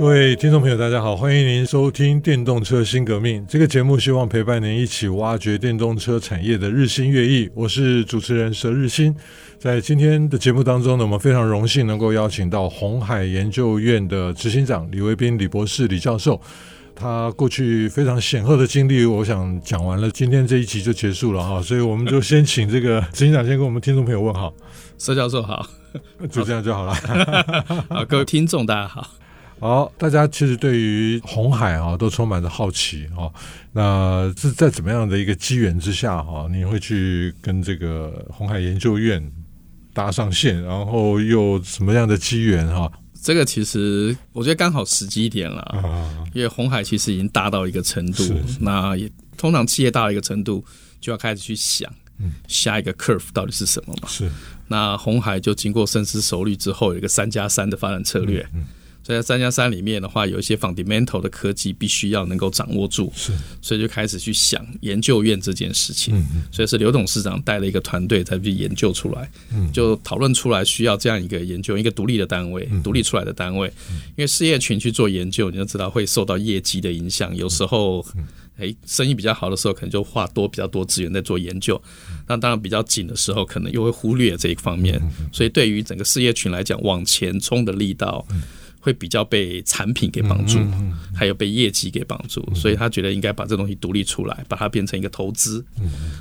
各位听众朋友，大家好，欢迎您收听《电动车新革命》这个节目，希望陪伴您一起挖掘电动车产业的日新月异。我是主持人佘日新，在今天的节目当中呢，我们非常荣幸能够邀请到红海研究院的执行长李维斌李博士李教授。他过去非常显赫的经历，我想讲完了，今天这一集就结束了哈，所以我们就先请这个执行长先跟我们听众朋友问好。佘教授好，就这样就好了。好，各位听众大家好。好，大家其实对于红海啊都充满着好奇哈。那是在怎么样的一个机缘之下哈，你会去跟这个红海研究院搭上线，然后又什么样的机缘哈？这个其实我觉得刚好时机点了，啊、因为红海其实已经大到一个程度，那也通常企业大到一个程度就要开始去想，嗯、下一个 curve 到底是什么嘛？是。那红海就经过深思熟虑之后，有一个三加三的发展策略。嗯嗯在三加三里面的话，有一些 fundamental 的科技必须要能够掌握住，是，所以就开始去想研究院这件事情。嗯嗯，所以是刘董事长带了一个团队才去研究出来，嗯，就讨论出来需要这样一个研究，一个独立的单位，独立出来的单位。因为事业群去做研究，你就知道会受到业绩的影响。有时候，哎，生意比较好的时候，可能就花多比较多资源在做研究；那当然比较紧的时候，可能又会忽略这一方面。所以对于整个事业群来讲，往前冲的力道。会比较被产品给绑住，还有被业绩给绑住，所以他觉得应该把这东西独立出来，把它变成一个投资，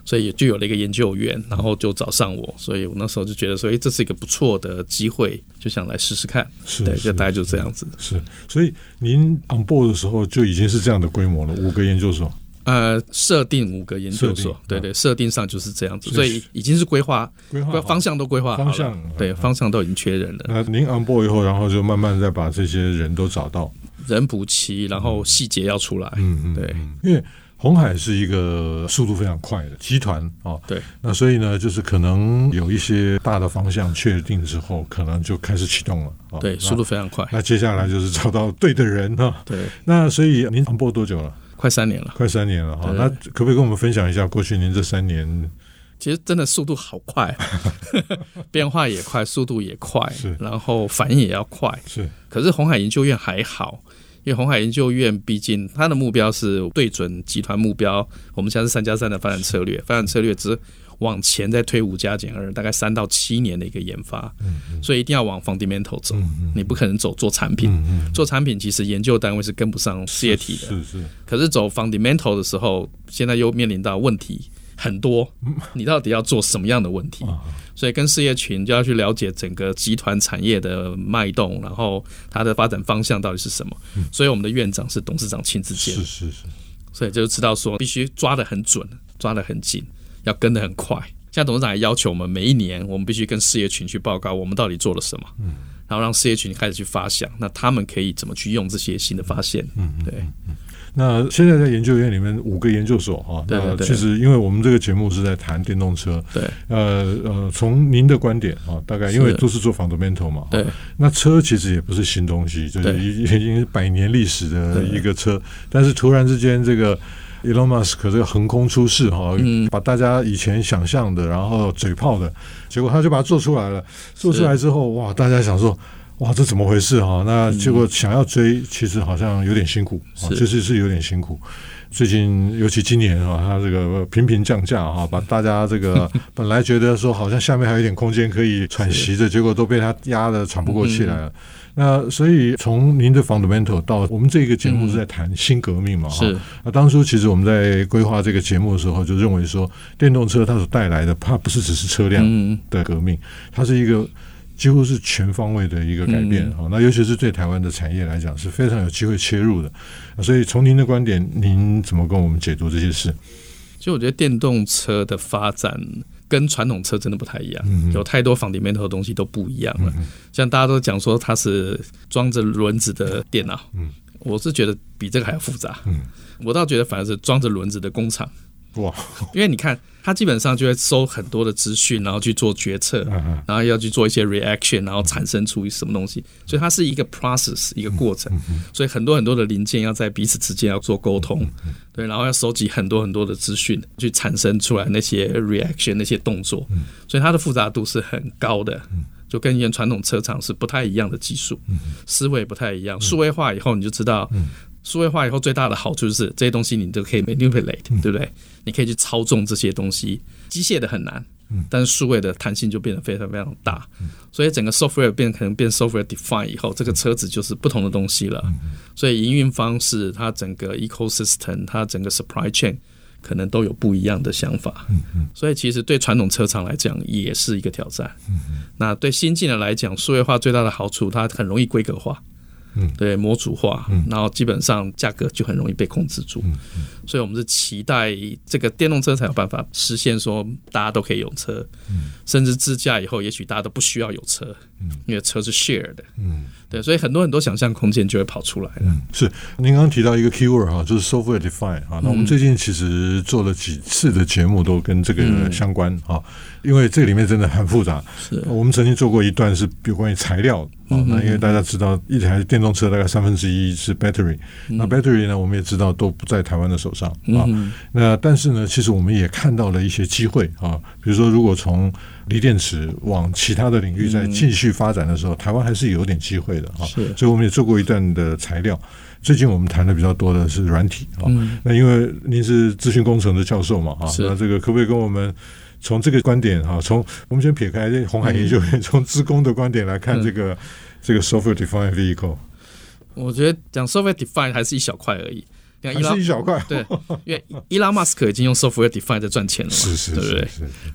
所以也就有了一个研究员，然后就找上我，所以我那时候就觉得说，哎，这是一个不错的机会，就想来试试看。是，对，就大概就这样子。是，所以您 on board 的时候就已经是这样的规模了，五个研究所。呃，设定五个研究所，对对，设定上就是这样子，所以已经是规划，规划方向都规划好了，方向对方向都已经确认了。那您 on board 以后，然后就慢慢再把这些人都找到，人补齐，然后细节要出来。嗯嗯，对，因为红海是一个速度非常快的集团啊，对，那所以呢，就是可能有一些大的方向确定之后，可能就开始启动了。对，速度非常快。那接下来就是找到对的人哈。对，那所以您 on board 多久了？快三年了，快三年了哈。那可不可以跟我们分享一下过去您这三年？其实真的速度好快，变化也快，速度也快，是，然后反应也要快，是。可是红海研究院还好，因为红海研究院毕竟它的目标是对准集团目标，我们现在是三加三的发展策略，发展策略只。往前再推五加减二，大概三到七年的一个研发，所以一定要往 fundamental 走，你不可能走做产品。做产品其实研究单位是跟不上事业体的，是是。是可是走 fundamental 的时候，现在又面临到问题很多，你到底要做什么样的问题？嗯、所以跟事业群就要去了解整个集团产业的脉动，然后它的发展方向到底是什么。嗯、所以我们的院长是董事长亲自接，是是是。所以就知道说必须抓得很准，抓得很紧。要跟得很快，现在董事长还要求我们每一年，我们必须跟事业群去报告我们到底做了什么，嗯，然后让事业群开始去发想，那他们可以怎么去用这些新的发现，嗯，对。那现在在研究院里面五个研究所哈，对，对，对，其实因为我们这个节目是在谈电动车，对，呃呃，从您的观点啊，大概因为都是做 fundamental 嘛，对，那车其实也不是新东西，就是已经是百年历史的一个车，但是突然之间这个。Elon Musk 这个横空出世哈，把大家以前想象的，然后嘴炮的，结果他就把它做出来了。做出来之后，哇，大家想说，哇，这怎么回事哈？那结果想要追，其实好像有点辛苦，确实是有点辛苦。最近，尤其今年啊，他这个频频降价哈，把大家这个 本来觉得说好像下面还有一点空间可以喘息的，结果都被他压得喘不过气来了。那所以从您的 fundamental 到我们这个节目是在谈新革命嘛？哈、嗯，那当初其实我们在规划这个节目的时候，就认为说电动车它所带来的，它不是只是车辆的革命，它是一个几乎是全方位的一个改变哈。那尤其是对台湾的产业来讲，是非常有机会切入的。所以从您的观点，您怎么跟我们解读这些事？其实我觉得电动车的发展。跟传统车真的不太一样，嗯、有太多 fundamental 的东西都不一样了。嗯、像大家都讲说它是装着轮子的电脑，嗯、我是觉得比这个还要复杂。嗯、我倒觉得反而是装着轮子的工厂哇，因为你看。它基本上就会收很多的资讯，然后去做决策，然后要去做一些 reaction，然后产生出什么东西。所以它是一个 process，一个过程。所以很多很多的零件要在彼此之间要做沟通，对，然后要收集很多很多的资讯，去产生出来那些 reaction 那些动作。所以它的复杂度是很高的，就跟以前传统车厂是不太一样的技术，思维不太一样。数位化以后，你就知道。数位化以后最大的好处就是这些东西你都可以 manipulate，对不对？你可以去操纵这些东西。机械的很难，但是数位的弹性就变得非常非常大。所以整个 software 变可能变 software define 以后，这个车子就是不同的东西了。所以营运方式、它整个 ecosystem、它整个 supply chain 可能都有不一样的想法。所以其实对传统车厂来讲也是一个挑战。那对新进的来讲，数位化最大的好处，它很容易规格化。嗯，对，模组化，然后基本上价格就很容易被控制住，所以我们是期待这个电动车才有办法实现说大家都可以有车，甚至自驾以后，也许大家都不需要有车，因为车是 share 的，嗯，对，所以很多很多想象空间就会跑出来了。嗯，是，您刚刚提到一个 keyword 哈，就是 software define 啊，那我们最近其实做了几次的节目都跟这个相关啊，因为这里面真的很复杂。是，我们曾经做过一段是有关于材料。啊，那因为大家知道，一台电动车大概三分之一是 battery，那 battery 呢，我们也知道都不在台湾的手上啊。那但是呢，其实我们也看到了一些机会啊，比如说，如果从锂电池往其他的领域再继续发展的时候，台湾还是有点机会的啊。所以我们也做过一段的材料。最近我们谈的比较多的是软体啊。那因为您是资讯工程的教授嘛啊，那这个可不可以跟我们？从这个观点哈，从我们先撇开这鸿海研究院，从资工的观点来看这个、嗯、这个 software defined vehicle，我觉得讲 software defined 还是一小块而已，还是一小块。对，因为伊拉马斯克已经用 software defined 在赚钱了嘛，是是是，对不对？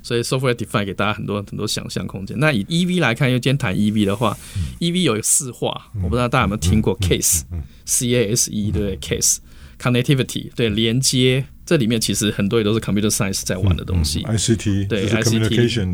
所以 software defined 给大家很多很多想象空间。那以 EV 来看，因为今天谈 EV 的话、嗯、，EV 有四化，我不知道大家有没有听过 case，C A S E 对不对？case connectivity 对连接。这里面其实很多也都是 computer science 在玩的东西、嗯嗯、，ICT 对 ICT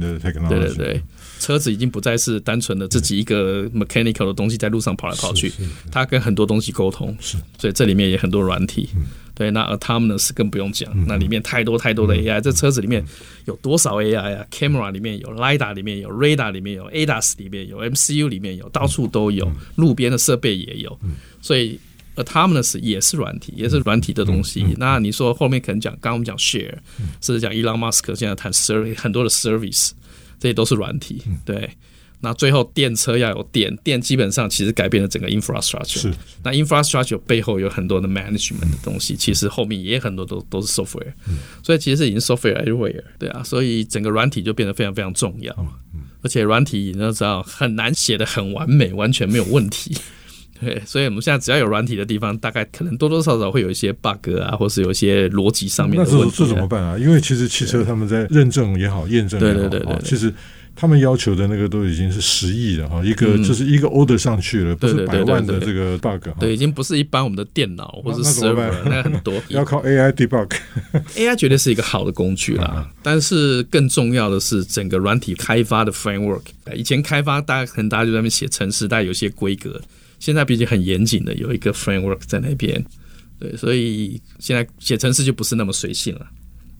的 technology，对对对，车子已经不再是单纯的自己一个 mechanical 的东西在路上跑来跑去，它跟很多东西沟通，所以这里面也很多软体，嗯、对，那 autonomous 更不用讲，嗯、那里面太多太多的 AI，、嗯、这车子里面有多少 AI 啊？camera 里面有，lidar 里面有，radar 里面有，ADAS 里面有，MCU 里面有，到处都有，嗯、路边的设备也有，嗯、所以。Autonomous 也是软体，也是软体的东西。嗯嗯、那你说后面可能讲，刚刚我们讲 share，甚至讲 Elon Musk 现在谈 service 很多的 service，这些都是软体。对，那最后电车要有电，电基本上其实改变了整个 infrastructure。是，那 infrastructure 背后有很多的 management 的东西，其实后面也很多都都是 software。所以其实已经 software everywhere。对啊，所以整个软体就变得非常非常重要。而且软体你要知道很难写得很完美，完全没有问题。对，所以我们现在只要有软体的地方，大概可能多多少少会有一些 bug 啊，或是有一些逻辑上面的问题。那这这怎么办啊？因为其实汽车他们在认证也好，验证也好，对对对对，其实他们要求的那个都已经是十亿了哈，一个就是一个 order 上去了，不是百万的这个 bug。对，已经不是一般我们的电脑或者 server，那很多 要靠 AI debug。AI 绝对是一个好的工具啦，但是更重要的是整个软体开发的 framework。以前开发大家可能大家就在那边写程式，大家有些规格。现在毕竟很严谨的有一个 framework 在那边，对，所以现在写程式就不是那么随性了，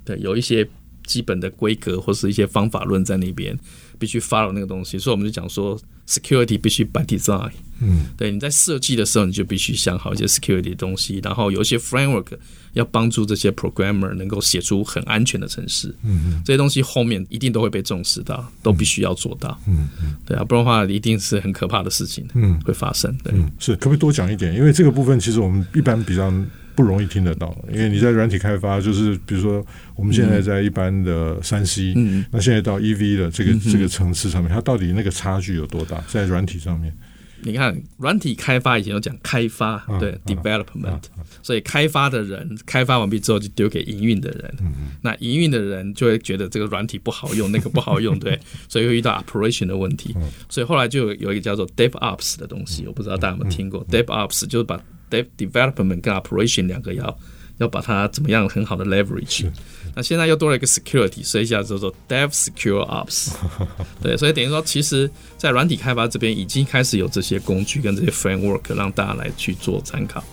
对，有一些基本的规格或是一些方法论在那边，必须 follow 那个东西，所以我们就讲说 security 必须 by design，嗯，对，你在设计的时候你就必须想好一些 security 的东西，然后有一些 framework。要帮助这些 programmer 能够写出很安全的程式，嗯嗯，这些东西后面一定都会被重视到，都必须要做到，嗯嗯，对啊，不然的话一定是很可怕的事情，嗯，会发生，对，嗯，是，可不可以多讲一点？因为这个部分其实我们一般比较不容易听得到，因为你在软体开发，就是比如说我们现在在一般的三 C，嗯，那现在到 EV 的这个这个层次上面，它到底那个差距有多大？在软体上面？你看，软体开发以前有讲开发，对，development，所以开发的人开发完毕之后就丢给营运的人，那营运的人就会觉得这个软体不好用，那个不好用，对，所以会遇到 operation 的问题，所以后来就有一个叫做 DevOps 的东西，我不知道大家有没有听过，DevOps 就是把 development 跟 operation 两个要。要把它怎么样很好的 leverage，那现在又多了一个 security，所以一下叫做 dev secure ops，对，所以等于说，其实，在软体开发这边已经开始有这些工具跟这些 framework 让大家来去做参考，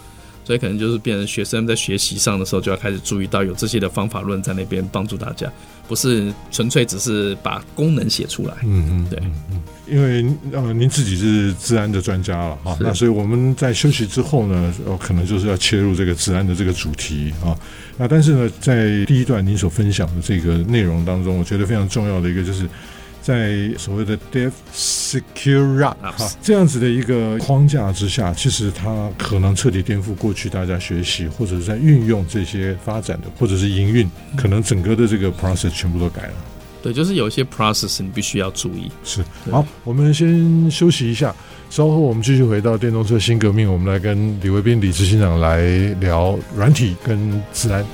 所以可能就是变成学生在学习上的时候就要开始注意到有这些的方法论在那边帮助大家，不是纯粹只是把功能写出来。嗯嗯，对，嗯，因为呃您自己是治安的专家了哈，那所以我们在休息之后呢，呃，可能就是要切入这个治安的这个主题啊。那但是呢，在第一段您所分享的这个内容当中，我觉得非常重要的一个就是。在所谓的 DevSecurUp 哈这样子的一个框架之下，其实它可能彻底颠覆过去大家学习或者是在运用这些发展的，或者是营运，可能整个的这个 process 全部都改了。对，就是有一些 process 你必须要注意。是，好，我们先休息一下，稍后我们继续回到电动车新革命，我们来跟李维斌李执行长来聊软体跟资安。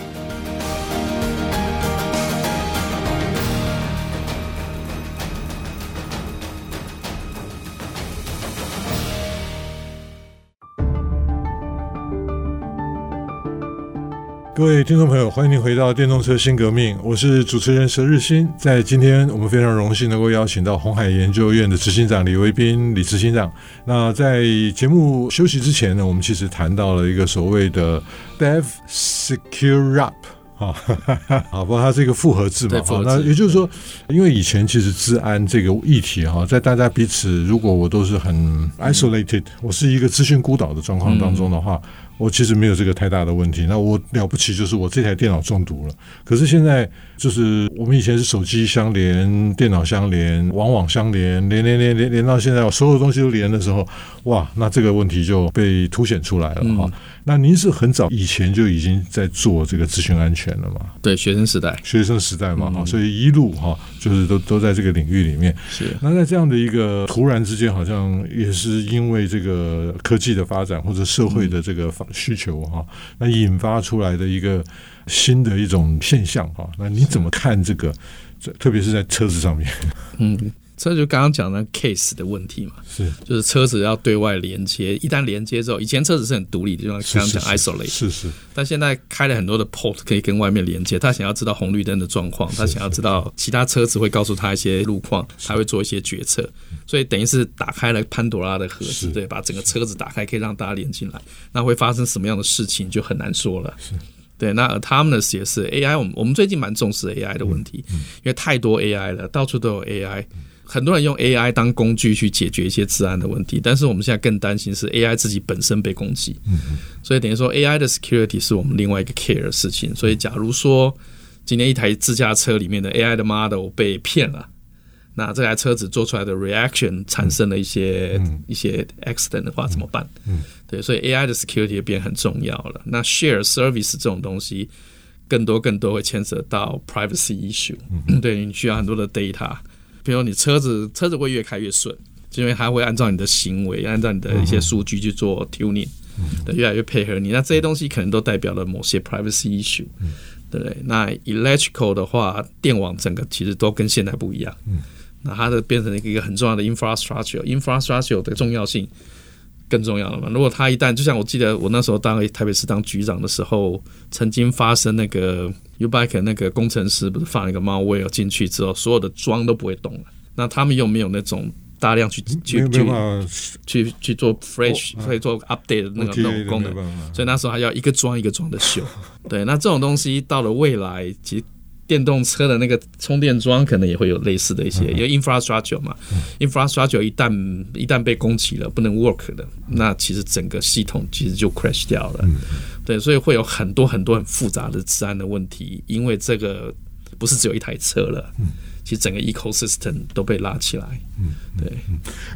各位听众朋友，欢迎您回到电动车新革命，我是主持人佘日新。在今天，我们非常荣幸能够邀请到红海研究院的执行长李维斌李执行长。那在节目休息之前呢，我们其实谈到了一个所谓的 “dev secure up” 啊，好吧，它是一个复合字嘛。好，那也就是说，因为以前其实治安这个议题哈，在大家彼此如果我都是很 isolated，、嗯、我是一个资讯孤岛的状况当中的话。嗯我其实没有这个太大的问题，那我了不起就是我这台电脑中毒了。可是现在就是我们以前是手机相连、电脑相连、网网相连，连连连连连到现在，所有东西都连的时候，哇，那这个问题就被凸显出来了哈。嗯那您是很早以前就已经在做这个资讯安全了吗？对，学生时代，学生时代嘛，哈、嗯，所以一路哈，就是都都在这个领域里面。是。那在这样的一个突然之间，好像也是因为这个科技的发展或者社会的这个需求哈，那引发出来的一个新的一种现象哈。那你怎么看这个？这特别是在车子上面，嗯。这就刚刚讲的 case 的问题嘛，是，就是车子要对外连接，一旦连接之后，以前车子是很独立的，就像刚刚讲 isolate，是是，但现在开了很多的 port 可以跟外面连接，他想要知道红绿灯的状况，他想要知道其他车子会告诉他一些路况，他会做一些决策，所以等于是打开了潘多拉的盒子，对，把整个车子打开，可以让大家连进来，那会发生什么样的事情就很难说了，是，对，那 autonomous 也是 AI，我们我们最近蛮重视 AI 的问题，因为太多 AI 了，到处都有 AI。很多人用 AI 当工具去解决一些治安的问题，但是我们现在更担心是 AI 自己本身被攻击。嗯，所以等于说 AI 的 security 是我们另外一个 care 的事情。所以假如说今天一台自驾车里面的 AI 的 model 被骗了，那这台车子做出来的 reaction 产生了一些一些 accident 的话怎么办？嗯，对，所以 AI 的 security 变很重要了。那 share service 这种东西更多更多会牵扯到 privacy issue。嗯，对，你需要很多的 data。比如你车子车子会越开越顺，就因为它会按照你的行为，按照你的一些数据去做 tuning，对，越来越配合你。那这些东西可能都代表了某些 privacy issue，对不对？那 electrical 的话，电网整个其实都跟现在不一样，那它的变成一个很重要的 infrastructure，infrastructure 的重要性更重要了嘛？如果他一旦就像我记得我那时候当台北市当局长的时候，曾经发生那个。U-bike 那个工程师不是放了一个 malware 进去之后，所有的桩都不会动了。那他们又没有那种大量去去去去去做 fresh，可以做 update 的那个那种功能，所以那时候还要一个桩一个桩的修。对，那这种东西到了未来，其实电动车的那个充电桩可能也会有类似的一些，因为 infrastructure 嘛，infrastructure 一旦一旦被攻击了，不能 work 的，那其实整个系统其实就 crash 掉了。对，所以会有很多很多很复杂的治安的问题，因为这个不是只有一台车了，嗯，其实整个 ecosystem 都被拉起来，嗯，对，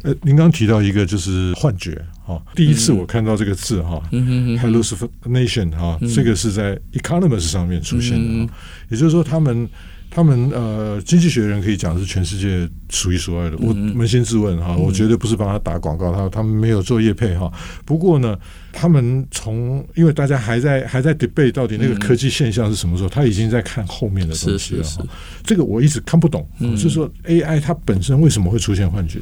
呃，您刚刚提到一个就是幻觉，哈，第一次我看到这个字哈，嗯。hallucination 哈，这个是在 Economist 上面出现的，嗯，也就是说他们。他们呃，经济学人可以讲是全世界数一数二的。我扪心自问哈，我绝对不是帮他打广告，他他们没有做业配哈。不过呢，他们从因为大家还在还在 debate 到底那个科技现象是什么时候，他已经在看后面的东西了哈。这个我一直看不懂，就是说 AI 它本身为什么会出现幻觉？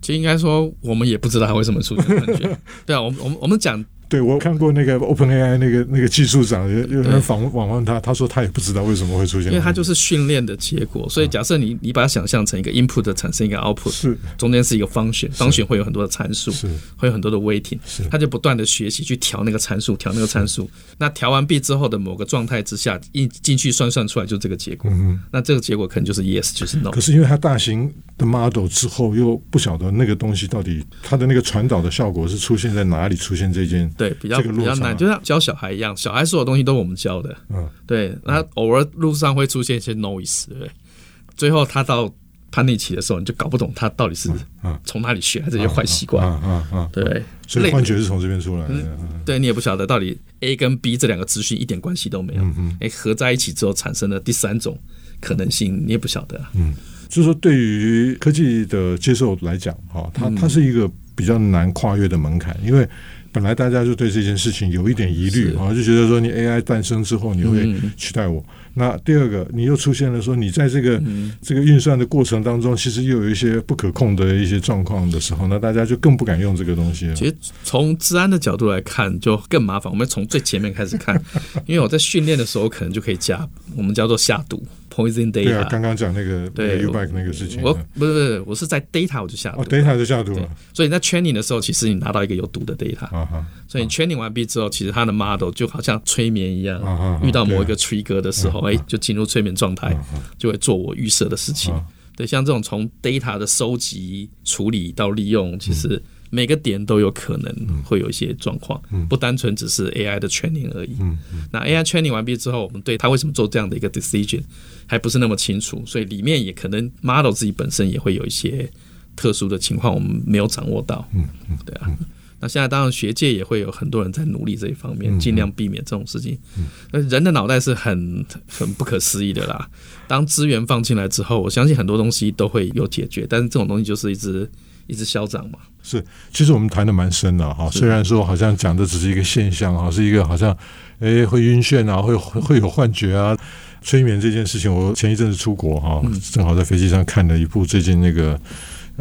其实应该说我们也不知道它为什么出现幻觉。对啊，我们我们我们讲。对，我看过那个 OpenAI 那个那个技术长，有有人访访问他，他说他也不知道为什么会出现，因为他就是训练的结果。所以假设你你把它想象成一个 input 产生一个 output，是中间是一个 function，function 会有很多的参数，是会有很多的 weighting，是他就不断的学习去调那个参数，调那个参数。那调完毕之后的某个状态之下，一进去算算出来就这个结果。嗯，那这个结果可能就是 yes，就是 no。可是因为它大型的 model 之后又不晓得那个东西到底它的那个传导的效果是出现在哪里，出现这件对比较比较难，就像教小孩一样，小孩所有东西都是我们教的，嗯，对，那偶尔路上会出现一些 noise，对，最后他到叛逆期的时候，你就搞不懂他到底是从哪里学来这些坏习惯，啊啊啊，对，所以幻觉是从这边出来的，对你也不晓得到底 A 跟 B 这两个资讯一点关系都没有，嗯哎，合在一起之后产生了第三种可能性，你也不晓得，嗯，就是说对于科技的接受来讲，哈，它它是一个比较难跨越的门槛，因为。本来大家就对这件事情有一点疑虑啊，就觉得说你 AI 诞生之后你会取代我。那第二个，你又出现了说你在这个这个运算的过程当中，其实又有一些不可控的一些状况的时候，那大家就更不敢用这个东西了。其实从治安的角度来看，就更麻烦。我们从最前面开始看，因为我在训练的时候可能就可以加我们叫做下毒。Poison data，对啊，刚刚讲那个对 U-bike 那个事情，我不是不是，我是在 data 我就下毒哦，data 就下毒了。所以在 training 的时候，其实你拿到一个有毒的 data，所以你 training 完毕之后，其实它的 model 就好像催眠一样，遇到某一个 trigger 的时候，哎，就进入催眠状态，就会做我预设的事情。对，像这种从 data 的收集、处理到利用，其实。每个点都有可能会有一些状况，不单纯只是 AI 的 training 而已。那 AI training 完毕之后，我们对它为什么做这样的一个 decision 还不是那么清楚，所以里面也可能 model 自己本身也会有一些特殊的情况，我们没有掌握到。嗯嗯，对啊。那现在当然学界也会有很多人在努力这一方面，尽量避免这种事情。那人的脑袋是很很不可思议的啦。当资源放进来之后，我相信很多东西都会有解决，但是这种东西就是一直。一直消长嘛？是，其实我们谈的蛮深的哈。虽然说好像讲的只是一个现象哈，是一个好像诶会晕眩啊，会会有幻觉啊，催眠这件事情。我前一阵子出国哈，正好在飞机上看了一部最近那个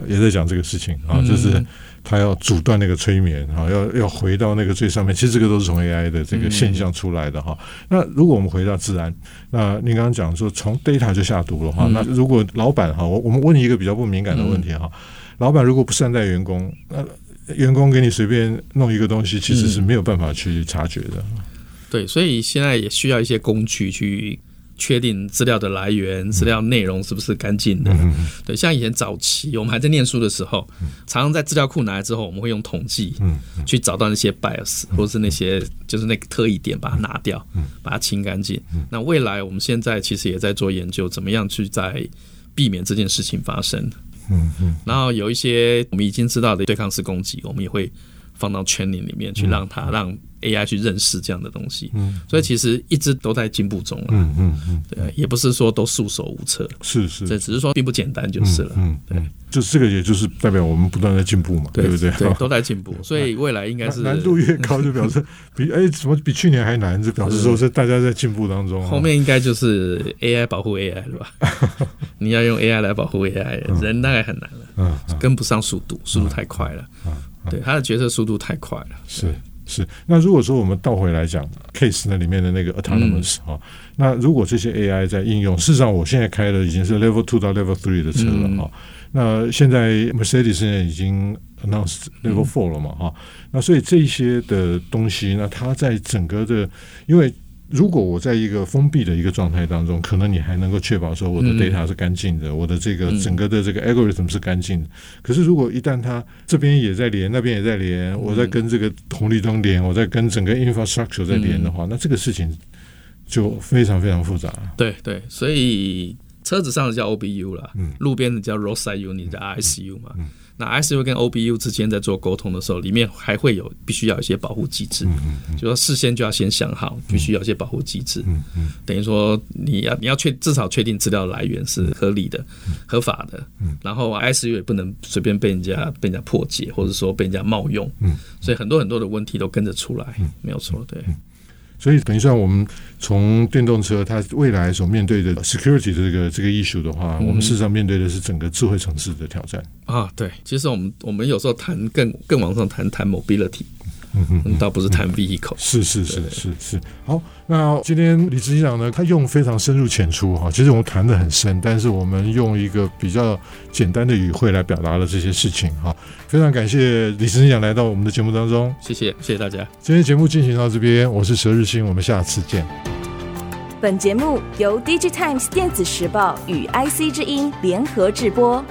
也在讲这个事情啊，就是他要阻断那个催眠啊，要要回到那个最上面。其实这个都是从 AI 的这个现象出来的哈。那如果我们回到自然，那您刚刚讲说从 data 就下毒了哈，那如果老板哈，我我们问一个比较不敏感的问题哈。老板如果不善待员工，那员工给你随便弄一个东西，其实是没有办法去察觉的。嗯、对，所以现在也需要一些工具去确定资料的来源、资料内容是不是干净的。嗯、对，像以前早期我们还在念书的时候，嗯、常常在资料库拿来之后，我们会用统计去找到那些 bias，、嗯、或是那些就是那个特异点，把它拿掉，嗯、把它清干净。嗯、那未来我们现在其实也在做研究，怎么样去在避免这件事情发生。嗯嗯，然后有一些我们已经知道的对抗式攻击，我们也会放到 training 里面去，让它让 AI 去认识这样的东西。嗯，所以其实一直都在进步中。嗯嗯嗯，对，也不是说都束手无策。是是，这只是说并不简单就是了。嗯，对，就是这个，也就是代表我们不断在进步嘛，对不对？对，都在进步。所以未来应该是难度越高，就表示 比哎怎么比去年还难，就表示说是大家在进步当中。后面应该就是 AI 保护 AI 了吧？你要用 AI 来保护 AI，人大概很难了。嗯，跟不上速度，速度太快了。对，他的决策速度太快了。是。是，那如果说我们倒回来讲 case 那里面的那个 autonomous 哈、嗯，那如果这些 AI 在应用，事实上我现在开的已经是 level two 到 level three 的车了哈，嗯、那现在 Mercedes 现在已经 announced level four 了嘛哈，嗯、那所以这些的东西，那它在整个的，因为。如果我在一个封闭的一个状态当中，可能你还能够确保说我的 data 是干净的，嗯、我的这个整个的这个 algorithm 是干净的。可是如果一旦它这边也在连，那边也在连，我在跟这个红绿灯连，我在跟整个 infrastructure 在连的话，嗯、那这个事情就非常非常复杂。对对，所以车子上的叫 OBU 了，嗯、路边的叫 roadside unit，叫 RSU 嘛。那 ICU 跟 OBU 之间在做沟通的时候，里面还会有必须要一些保护机制，就说事先就要先想好，必须要一些保护机制。等于说你要你要确至少确定资料来源是合理的、合法的，然后 ICU 也不能随便被人家被人家破解，或者说被人家冒用。所以很多很多的问题都跟着出来，没有错，对。所以等于说，我们从电动车它未来所面对的 security 的这个这个 issue 的话，嗯、我们事实上面对的是整个智慧城市的挑战啊。对，其实我们我们有时候谈更更往上谈谈 mobility，嗯哼，倒不是谈 vehicle。是是是是是。好，那今天李执行长呢，他用非常深入浅出哈，其实我们谈的很深，但是我们用一个比较简单的语汇来表达了这些事情哈。非常感谢李执行长来到我们的节目当中，谢谢谢谢大家。今天节目进行到这边，我是佘日新，我们下次见。本节目由 DigiTimes 电子时报与 IC 之音联合制播。